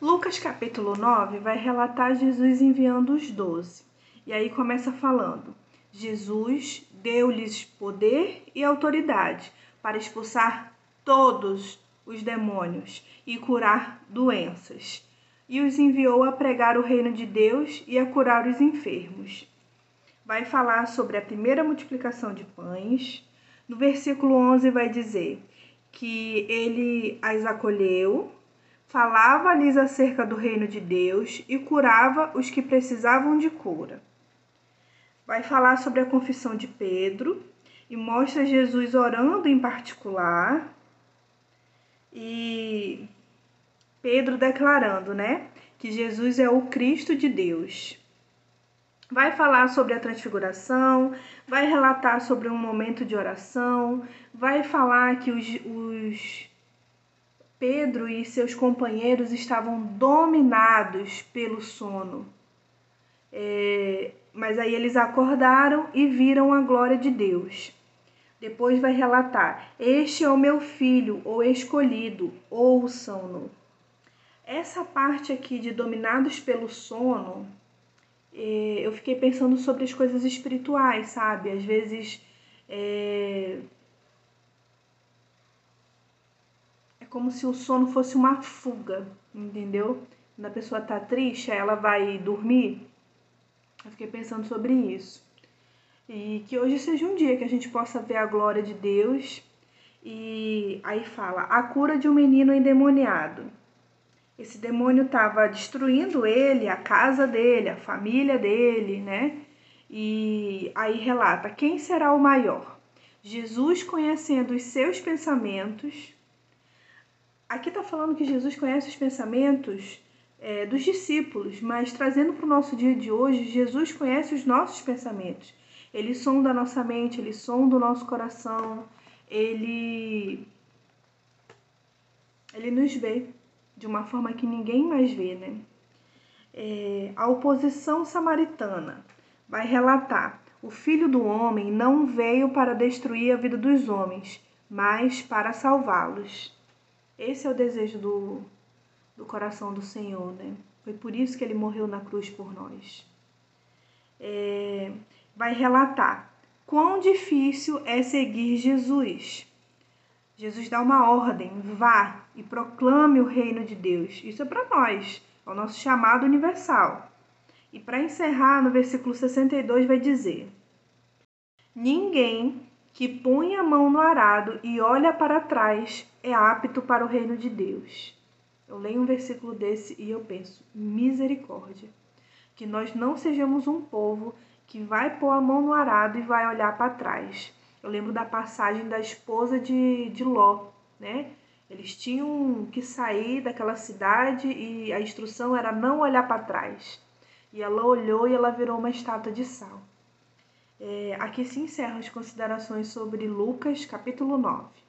Lucas capítulo 9 vai relatar Jesus enviando os doze. E aí começa falando: Jesus deu-lhes poder e autoridade para expulsar todos os demônios e curar doenças. E os enviou a pregar o reino de Deus e a curar os enfermos. Vai falar sobre a primeira multiplicação de pães. No versículo 11 vai dizer que ele as acolheu falava-lhes acerca do reino de Deus e curava os que precisavam de cura. Vai falar sobre a confissão de Pedro e mostra Jesus orando em particular e Pedro declarando, né, que Jesus é o Cristo de Deus. Vai falar sobre a transfiguração, vai relatar sobre um momento de oração, vai falar que os, os Pedro e seus companheiros estavam dominados pelo sono. É, mas aí eles acordaram e viram a glória de Deus. Depois vai relatar: Este é o meu filho, o escolhido, ouçam-no. Essa parte aqui de dominados pelo sono, é, eu fiquei pensando sobre as coisas espirituais, sabe? Às vezes é, como se o sono fosse uma fuga, entendeu? Quando a pessoa tá triste, ela vai dormir. Eu fiquei pensando sobre isso. E que hoje seja um dia que a gente possa ver a glória de Deus. E aí fala: a cura de um menino endemoniado. Esse demônio estava destruindo ele, a casa dele, a família dele, né? E aí relata: quem será o maior? Jesus, conhecendo os seus pensamentos, Aqui está falando que Jesus conhece os pensamentos é, dos discípulos, mas trazendo para o nosso dia de hoje, Jesus conhece os nossos pensamentos. Ele sonda a nossa mente, ele sonda o nosso coração, ele, ele nos vê de uma forma que ninguém mais vê, né? É, a oposição samaritana vai relatar: o filho do homem não veio para destruir a vida dos homens, mas para salvá-los. Esse é o desejo do, do coração do Senhor, né? Foi por isso que ele morreu na cruz por nós. É, vai relatar quão difícil é seguir Jesus. Jesus dá uma ordem: vá e proclame o reino de Deus. Isso é para nós, é o nosso chamado universal. E para encerrar, no versículo 62 vai dizer: Ninguém que põe a mão no arado e olha para trás é apto para o reino de Deus. Eu leio um versículo desse e eu penso, misericórdia. Que nós não sejamos um povo que vai pôr a mão no arado e vai olhar para trás. Eu lembro da passagem da esposa de, de Ló, né? Eles tinham que sair daquela cidade e a instrução era não olhar para trás. E ela olhou e ela virou uma estátua de sal. É, aqui se encerram as considerações sobre Lucas, capítulo 9.